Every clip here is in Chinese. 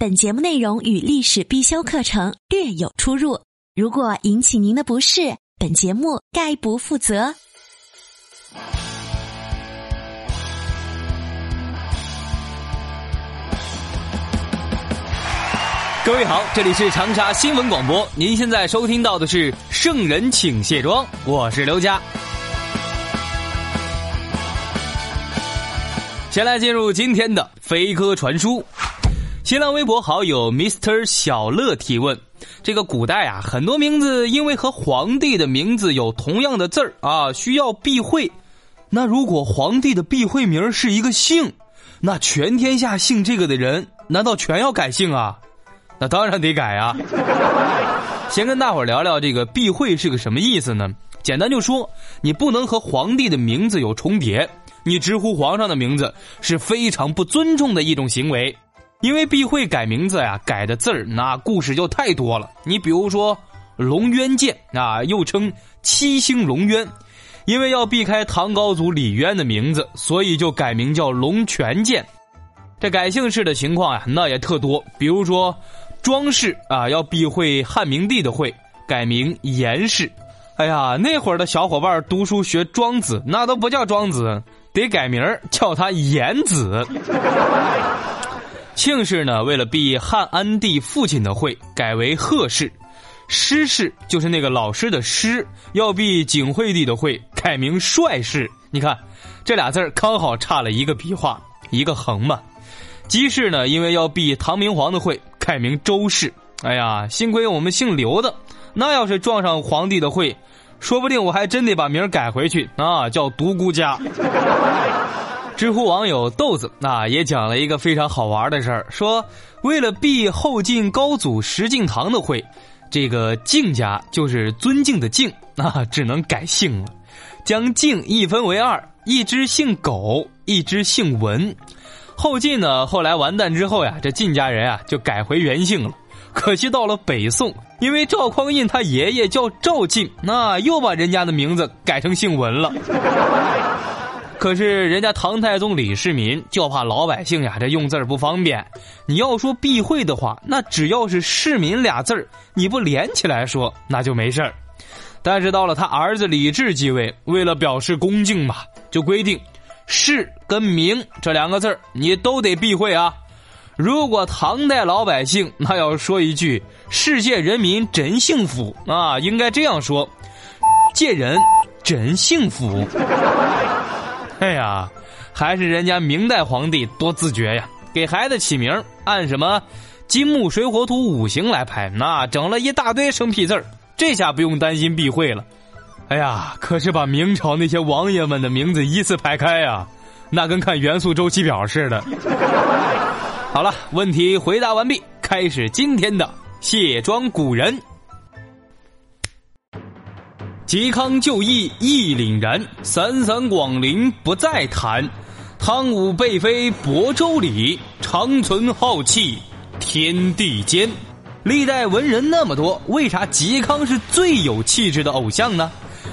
本节目内容与历史必修课程略有出入，如果引起您的不适，本节目概不负责。各位好，这里是长沙新闻广播，您现在收听到的是《圣人请卸妆》，我是刘佳。先来进入今天的飞鸽传书。新浪微博好友 Mr 小乐提问：这个古代啊，很多名字因为和皇帝的名字有同样的字儿啊，需要避讳。那如果皇帝的避讳名是一个姓，那全天下姓这个的人，难道全要改姓啊？那当然得改啊！先跟大伙儿聊聊这个避讳是个什么意思呢？简单就说，你不能和皇帝的名字有重叠，你直呼皇上的名字是非常不尊重的一种行为。因为避讳改名字呀，改的字儿那故事就太多了。你比如说龙渊剑啊，又称七星龙渊，因为要避开唐高祖李渊的名字，所以就改名叫龙泉剑。这改姓氏的情况呀，那也特多。比如说。庄氏啊，要避讳汉明帝的讳，改名严氏。哎呀，那会儿的小伙伴读书学庄子，那都不叫庄子，得改名叫他严子。庆氏呢，为了避汉安帝父亲的讳，改为贺氏。师氏就是那个老师的师，要避景惠帝的讳，改名帅氏。你看，这俩字儿刚好差了一个笔画，一个横嘛。姬氏呢，因为要避唐明皇的讳。改名周氏，哎呀，幸亏我们姓刘的，那要是撞上皇帝的讳，说不定我还真得把名改回去啊，叫独孤家。知乎网友豆子啊，也讲了一个非常好玩的事儿，说为了避后晋高祖石敬瑭的讳，这个敬家就是尊敬的敬啊，只能改姓了，将敬一分为二，一只姓苟，一只姓文。后晋呢，后来完蛋之后呀，这晋家人啊就改回原姓了。可惜到了北宋，因为赵匡胤他爷爷叫赵晋，那又把人家的名字改成姓文了。可是人家唐太宗李世民就怕老百姓呀这用字不方便，你要说避讳的话，那只要是市民俩字儿，你不连起来说，那就没事儿。但是到了他儿子李治继位，为了表示恭敬嘛，就规定。世跟名这两个字儿，你都得避讳啊！如果唐代老百姓，那要说一句“世界人民真幸福”啊，应该这样说：“界人真幸福。” 哎呀，还是人家明代皇帝多自觉呀！给孩子起名按什么金木水火土五行来排，那整了一大堆生僻字儿，这下不用担心避讳了。哎呀，可是把明朝那些王爷们的名字依次排开呀，那跟看元素周期表似的。好了，问题回答完毕，开始今天的卸妆古人。嵇康就义义凛然，散散广陵不再谈。汤武备妃亳州里，长存浩气天地间。历代文人那么多，为啥嵇康是最有气质的偶像呢？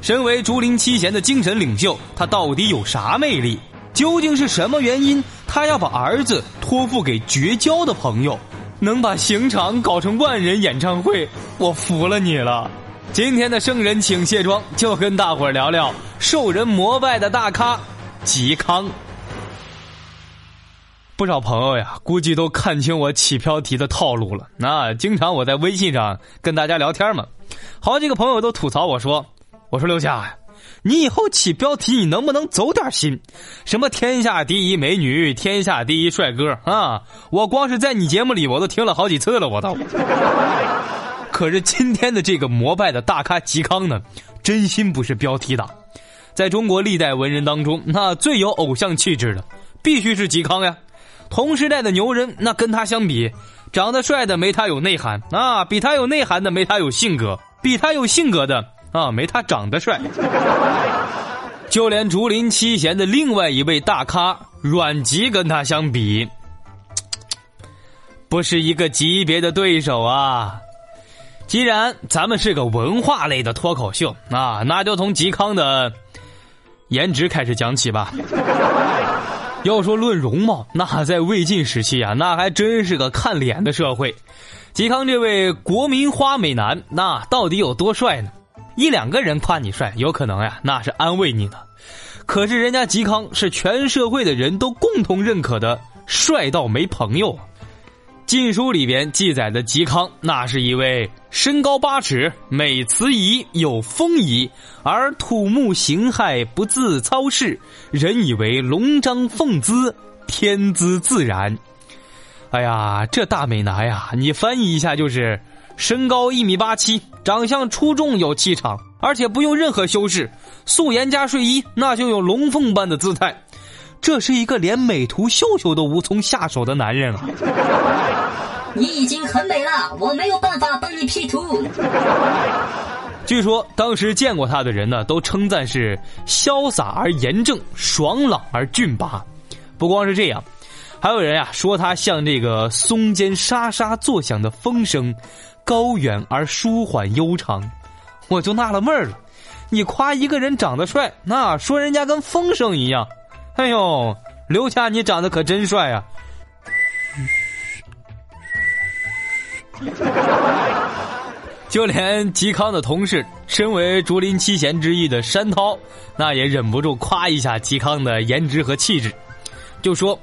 身为竹林七贤的精神领袖，他到底有啥魅力？究竟是什么原因？他要把儿子托付给绝交的朋友，能把刑场搞成万人演唱会，我服了你了！今天的圣人请卸妆，就跟大伙儿聊聊受人膜拜的大咖嵇康。不少朋友呀，估计都看清我起标题的套路了。那经常我在微信上跟大家聊天嘛，好几个朋友都吐槽我说。我说刘佳，你以后起标题你能不能走点心？什么天下第一美女、天下第一帅哥啊！我光是在你节目里我都听了好几次了，我都。可是今天的这个膜拜的大咖嵇康呢，真心不是标题党。在中国历代文人当中，那最有偶像气质的，必须是嵇康呀。同时代的牛人，那跟他相比，长得帅的没他有内涵啊，比他有内涵的没他有性格，比他有性格的啊没他长得帅。就连竹林七贤的另外一位大咖阮籍跟他相比，不是一个级别的对手啊。既然咱们是个文化类的脱口秀啊，那就从嵇康的颜值开始讲起吧。要说论容貌，那在魏晋时期啊，那还真是个看脸的社会。嵇康这位国民花美男，那到底有多帅呢？一两个人夸你帅，有可能呀，那是安慰你呢。可是人家嵇康是全社会的人都共同认可的帅到没朋友。《晋书》里边记载的嵇康，那是一位身高八尺、美辞仪、有风仪，而土木形骸不自操事，人以为龙章凤姿，天姿自然。哎呀，这大美男呀，你翻译一下就是：身高一米八七，长相出众有气场，而且不用任何修饰，素颜加睡衣，那就有龙凤般的姿态。这是一个连美图秀秀都无从下手的男人啊！你已经很美了，我没有办法帮你 P 图。据说当时见过他的人呢，都称赞是潇洒而严正，爽朗而俊拔。不光是这样，还有人呀说他像这个松间沙沙作响的风声，高远而舒缓悠长。我就纳了闷了，你夸一个人长得帅，那说人家跟风声一样。哎呦，刘家你长得可真帅啊！就连嵇康的同事，身为竹林七贤之一的山涛，那也忍不住夸一下嵇康的颜值和气质，就说：“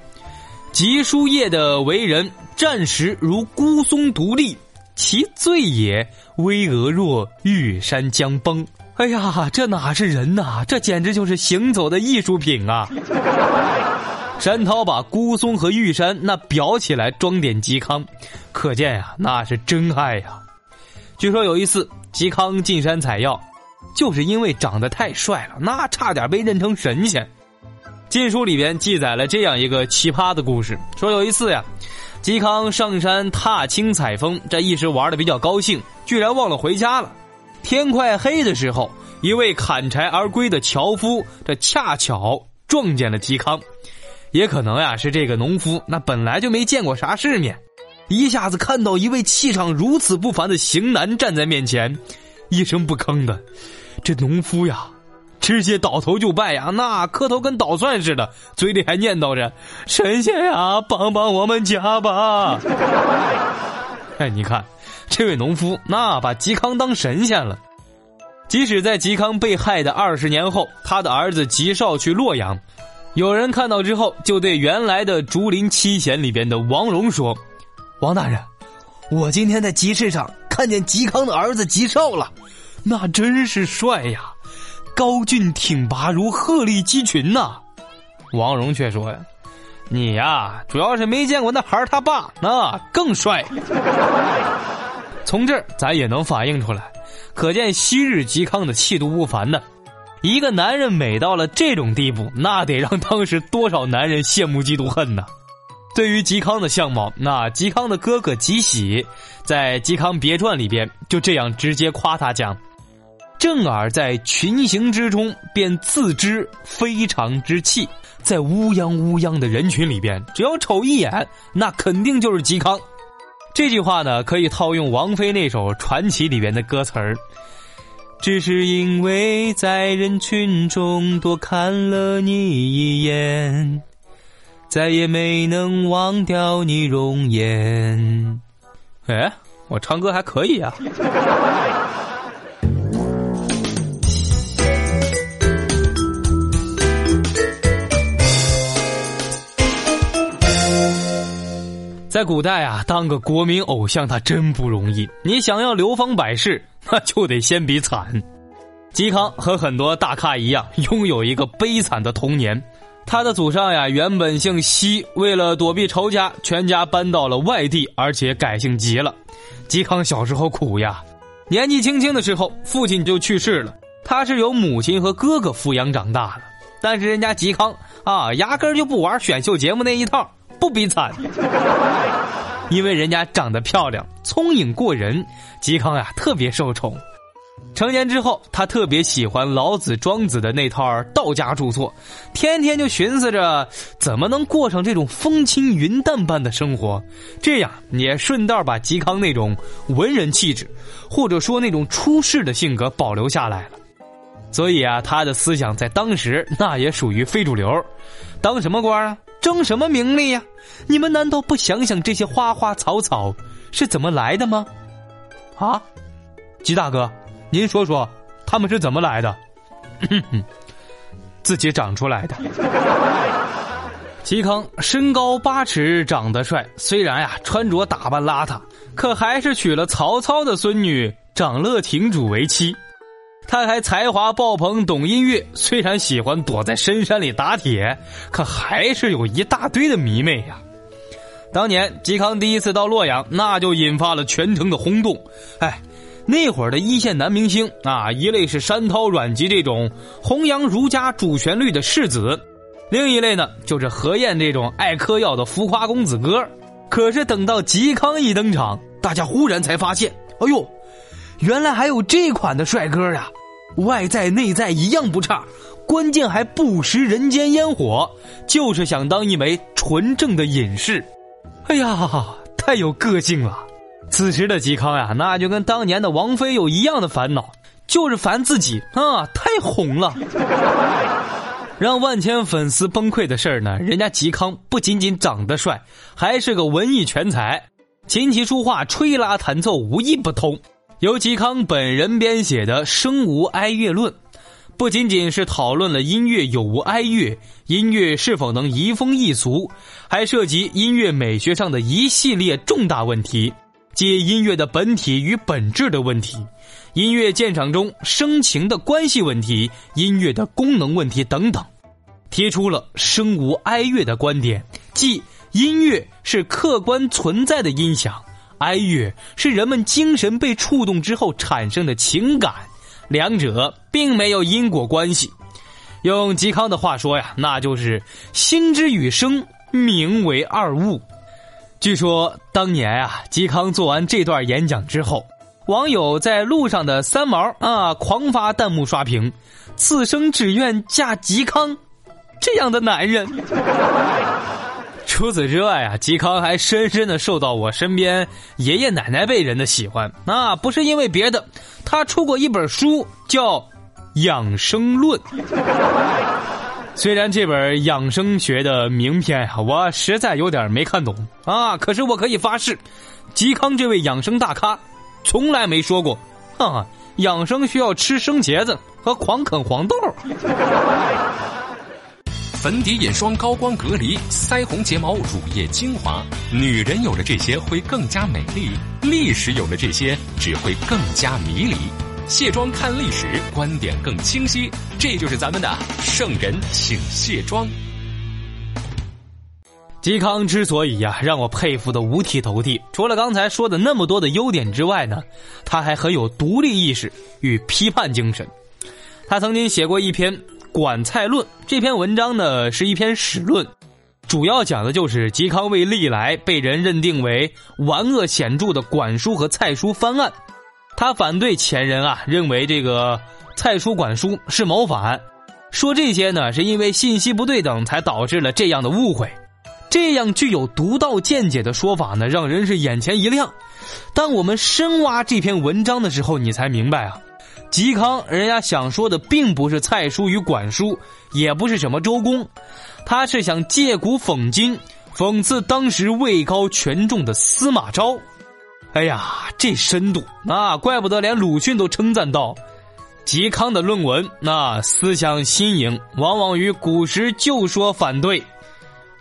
吉叔夜的为人，战时如孤松独立，其醉也，巍峨若玉山将崩。”哎呀，这哪是人呐？这简直就是行走的艺术品啊！山涛把孤松和玉山那裱起来装点嵇康，可见呀，那是真爱呀。据说有一次嵇康进山采药，就是因为长得太帅了，那差点被认成神仙。《晋书》里边记载了这样一个奇葩的故事：说有一次呀，嵇康上山踏青采风，这一时玩的比较高兴，居然忘了回家了。天快黑的时候，一位砍柴而归的樵夫，这恰巧撞见了嵇康。也可能呀，是这个农夫那本来就没见过啥世面，一下子看到一位气场如此不凡的型男站在面前，一声不吭的，这农夫呀，直接倒头就拜呀，那磕头跟捣蒜似的，嘴里还念叨着：“神仙呀，帮帮我们家吧！” 哎，你看。这位农夫那把嵇康当神仙了，即使在嵇康被害的二十年后，他的儿子嵇绍去洛阳，有人看到之后就对原来的竹林七贤里边的王戎说：“王大人，我今天在集市上看见嵇康的儿子嵇绍了，那真是帅呀，高俊挺拔如鹤立鸡群呐。”王戎却说：“呀。”你呀，主要是没见过那孩儿他爸，那更帅。从这儿咱也能反映出来，可见昔日嵇康的气度不凡呢。一个男人美到了这种地步，那得让当时多少男人羡慕嫉妒恨呢？对于嵇康的相貌，那嵇康的哥哥嵇喜在《嵇康别传》里边就这样直接夸他讲：“正耳在群行之中，便自知非常之气，在乌泱乌泱的人群里边，只要瞅一眼，那肯定就是嵇康。”这句话呢，可以套用王菲那首《传奇》里面的歌词儿。只是因为在人群中多看了你一眼，再也没能忘掉你容颜。哎，我唱歌还可以啊。在古代啊，当个国民偶像他真不容易。你想要流芳百世，那就得先比惨。嵇康和很多大咖一样，拥有一个悲惨的童年。他的祖上呀，原本姓奚，为了躲避仇家，全家搬到了外地，而且改姓嵇了。嵇康小时候苦呀，年纪轻轻的时候，父亲就去世了，他是由母亲和哥哥抚养长大的。但是人家嵇康啊，压根就不玩选秀节目那一套。不比惨，因为人家长得漂亮，聪颖过人，嵇康呀特别受宠。成年之后，他特别喜欢老子、庄子的那套道家著作，天天就寻思着怎么能过上这种风轻云淡般的生活，这样也顺道把嵇康那种文人气质，或者说那种出世的性格保留下来了。所以啊，他的思想在当时那也属于非主流。当什么官啊？争什么名利呀？你们难道不想想这些花花草草是怎么来的吗？啊，吉大哥。您说说，他们是怎么来的？自己长出来的。嵇康身高八尺，长得帅，虽然呀穿着打扮邋遢，可还是娶了曹操的孙女长乐亭主为妻。他还才华爆棚，懂音乐，虽然喜欢躲在深山里打铁，可还是有一大堆的迷妹呀。当年嵇康第一次到洛阳，那就引发了全城的轰动。哎。那会儿的一线男明星啊，一类是山涛、阮籍这种弘扬儒家主旋律的世子，另一类呢就是何晏这种爱嗑药的浮夸公子哥。可是等到嵇康一登场，大家忽然才发现，哎呦，原来还有这款的帅哥呀！外在内在一样不差，关键还不食人间烟火，就是想当一枚纯正的隐士。哎呀，太有个性了！此时的嵇康呀，那就跟当年的王菲有一样的烦恼，就是烦自己啊，太红了。让万千粉丝崩溃的事儿呢，人家嵇康不仅仅长得帅，还是个文艺全才，琴棋书画、吹拉弹奏无一不通。由嵇康本人编写的《声无哀乐论》，不仅仅是讨论了音乐有无哀乐，音乐是否能移风易俗，还涉及音乐美学上的一系列重大问题。即音乐的本体与本质的问题，音乐鉴赏中声情的关系问题，音乐的功能问题等等，提出了声无哀乐的观点，即音乐是客观存在的音响，哀乐是人们精神被触动之后产生的情感，两者并没有因果关系。用嵇康的话说呀，那就是心之与声名为二物。据说当年啊，嵇康做完这段演讲之后，网友在路上的三毛啊狂发弹幕刷屏：“此生只愿嫁嵇康，这样的男人。”除此之外啊，嵇康还深深的受到我身边爷爷奶奶辈人的喜欢。那不是因为别的，他出过一本书叫《养生论》。虽然这本养生学的名篇呀，我实在有点没看懂啊，可是我可以发誓，嵇康这位养生大咖，从来没说过，哈哈，养生需要吃生茄子和狂啃黄豆。粉底、眼霜、高光、隔离、腮红、睫毛、乳液、精华，女人有了这些会更加美丽，历史有了这些只会更加迷离。卸妆看历史，观点更清晰。这就是咱们的圣人，请卸妆。嵇康之所以呀让我佩服的五体投地，除了刚才说的那么多的优点之外呢，他还很有独立意识与批判精神。他曾经写过一篇《管蔡论》，这篇文章呢是一篇史论，主要讲的就是嵇康为历来被人认定为顽恶显著的管叔和蔡叔翻案。他反对前人啊，认为这个蔡叔管叔是谋反，说这些呢是因为信息不对等才导致了这样的误会。这样具有独到见解的说法呢，让人是眼前一亮。当我们深挖这篇文章的时候，你才明白啊，嵇康人家想说的并不是蔡书与管叔，也不是什么周公，他是想借古讽今，讽刺当时位高权重的司马昭。哎呀，这深度，那怪不得连鲁迅都称赞道：“嵇康的论文那思想新颖，往往与古时旧说反对。”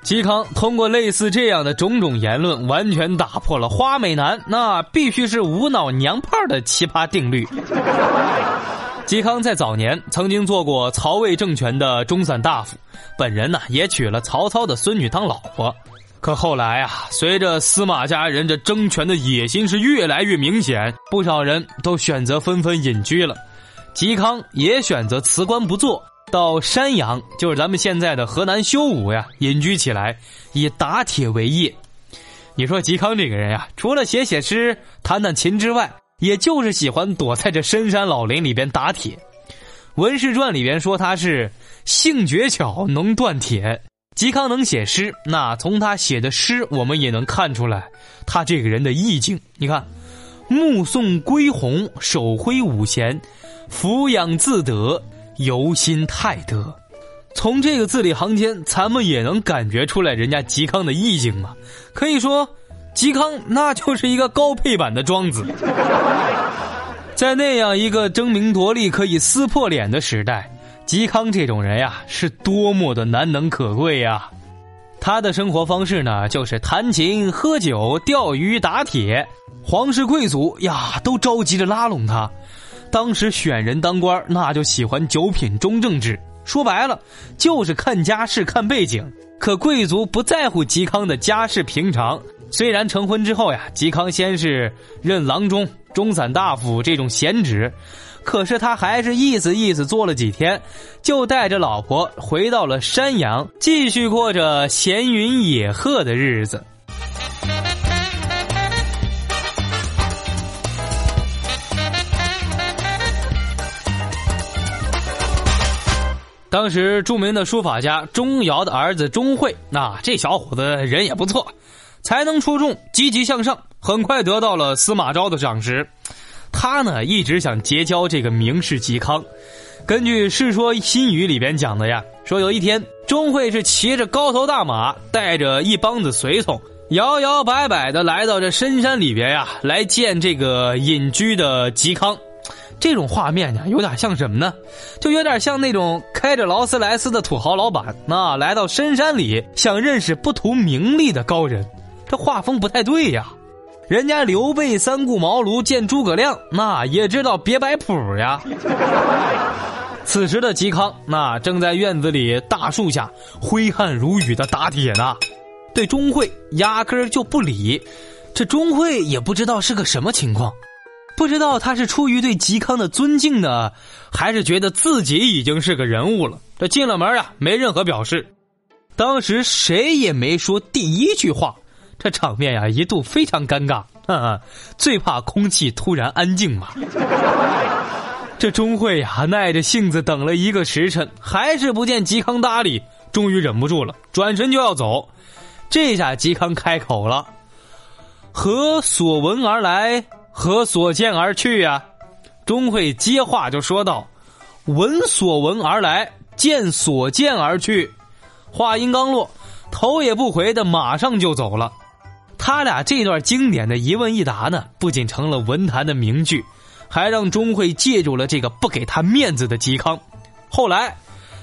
嵇康通过类似这样的种种言论，完全打破了花美男那必须是无脑娘炮的奇葩定律。嵇康在早年曾经做过曹魏政权的中散大夫，本人呢也娶了曹操的孙女当老婆。可后来啊，随着司马家人这争权的野心是越来越明显，不少人都选择纷纷隐居了。嵇康也选择辞官不做，到山阳，就是咱们现在的河南修武呀，隐居起来，以打铁为业。你说嵇康这个人呀，除了写写诗、弹弹琴之外，也就是喜欢躲在这深山老林里边打铁。《文氏传》里边说他是性绝巧，能断铁。嵇康能写诗，那从他写的诗，我们也能看出来他这个人的意境。你看，目送归鸿，手挥五弦，俯仰自得，由心太德。从这个字里行间，咱们也能感觉出来人家嵇康的意境嘛。可以说，嵇康那就是一个高配版的庄子。在那样一个争名夺利、可以撕破脸的时代，嵇康这种人呀，是多么的难能可贵呀！他的生活方式呢，就是弹琴、喝酒、钓鱼、打铁，皇室贵族呀都着急着拉拢他。当时选人当官，那就喜欢九品中正制。说白了，就是看家世、看背景。可贵族不在乎嵇康的家世平常。虽然成婚之后呀，嵇康先是任郎中、中散大夫这种闲职，可是他还是意思意思做了几天，就带着老婆回到了山阳，继续过着闲云野鹤的日子。当时著名的书法家钟繇的儿子钟会，那这小伙子人也不错，才能出众，积极向上，很快得到了司马昭的赏识。他呢一直想结交这个名士嵇康。根据《世说新语》里边讲的呀，说有一天钟会是骑着高头大马，带着一帮子随从，摇摇摆摆的来到这深山里边呀，来见这个隐居的嵇康。这种画面呢，有点像什么呢？就有点像那种开着劳斯莱斯的土豪老板，那来到深山里想认识不图名利的高人，这画风不太对呀。人家刘备三顾茅庐见诸葛亮，那也知道别摆谱呀。此时的嵇康，那正在院子里大树下挥汗如雨的打铁呢，对钟会压根儿就不理。这钟会也不知道是个什么情况。不知道他是出于对嵇康的尊敬呢，还是觉得自己已经是个人物了。这进了门啊，没任何表示。当时谁也没说第一句话，这场面呀一度非常尴尬。最怕空气突然安静嘛。这钟会呀耐着性子等了一个时辰，还是不见嵇康搭理，终于忍不住了，转身就要走。这下嵇康开口了：“何所闻而来？”何所见而去呀？钟会接话就说道：“闻所闻而来，见所见而去。”话音刚落，头也不回的马上就走了。他俩这段经典的一问一答呢，不仅成了文坛的名句，还让钟会借助了这个不给他面子的嵇康。后来，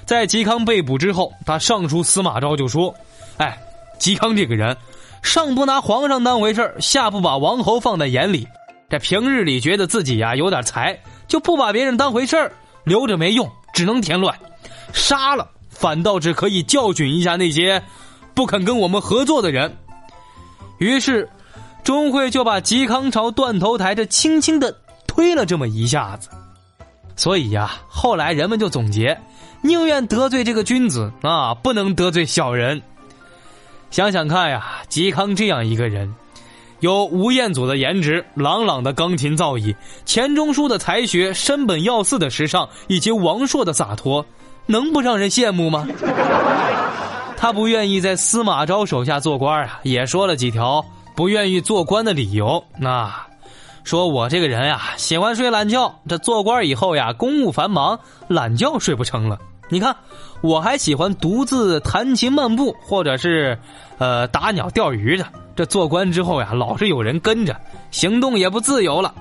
在嵇康被捕之后，他上书司马昭就说：“哎，嵇康这个人，上不拿皇上当回事下不把王侯放在眼里。”这平日里觉得自己呀有点才，就不把别人当回事儿，留着没用，只能添乱。杀了反倒是可以教训一下那些不肯跟我们合作的人。于是，钟会就把嵇康朝断头台这轻轻的推了这么一下子。所以呀，后来人们就总结：宁愿得罪这个君子啊，不能得罪小人。想想看呀，嵇康这样一个人。有吴彦祖的颜值，朗朗的钢琴造诣，钱钟书的才学，山本耀司的时尚，以及王朔的洒脱，能不让人羡慕吗？他不愿意在司马昭手下做官啊，也说了几条不愿意做官的理由。那说我这个人呀，喜欢睡懒觉，这做官以后呀，公务繁忙，懒觉睡不成了。你看，我还喜欢独自弹琴漫步，或者是，呃，打鸟钓鱼的。这做官之后呀，老是有人跟着，行动也不自由了。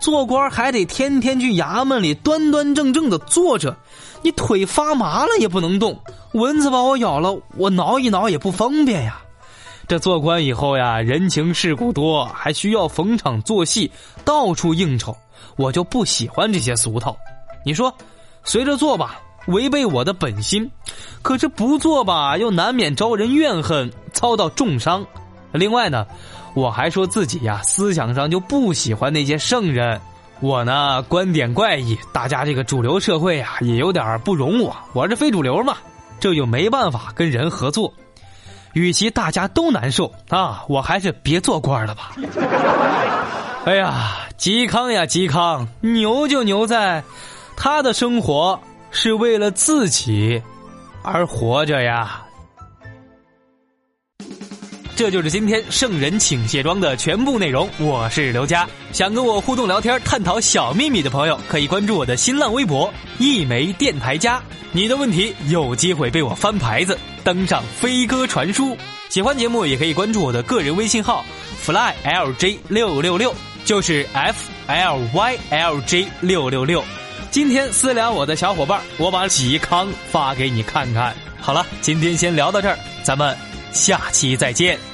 做官还得天天去衙门里端端正正的坐着，你腿发麻了也不能动。蚊子把我咬了，我挠一挠也不方便呀。这做官以后呀，人情世故多，还需要逢场作戏，到处应酬，我就不喜欢这些俗套。你说，随着做吧。违背我的本心，可是不做吧，又难免招人怨恨，遭到重伤。另外呢，我还说自己呀，思想上就不喜欢那些圣人。我呢，观点怪异，大家这个主流社会啊，也有点不容我。我是非主流嘛，这就没办法跟人合作。与其大家都难受啊，我还是别做官了吧。哎呀，嵇康呀，嵇康，牛就牛在，他的生活是为了自己而活着呀。这就是今天圣人请卸妆的全部内容。我是刘佳，想跟我互动聊天、探讨小秘密的朋友，可以关注我的新浪微博“一枚电台家”。你的问题有机会被我翻牌子，登上飞鸽传书。喜欢节目也可以关注我的个人微信号 “flylj 六六六”，就是 f l y l j 六六六。今天私聊我的小伙伴，我把嵇康发给你看看。好了，今天先聊到这儿，咱们。下期再见。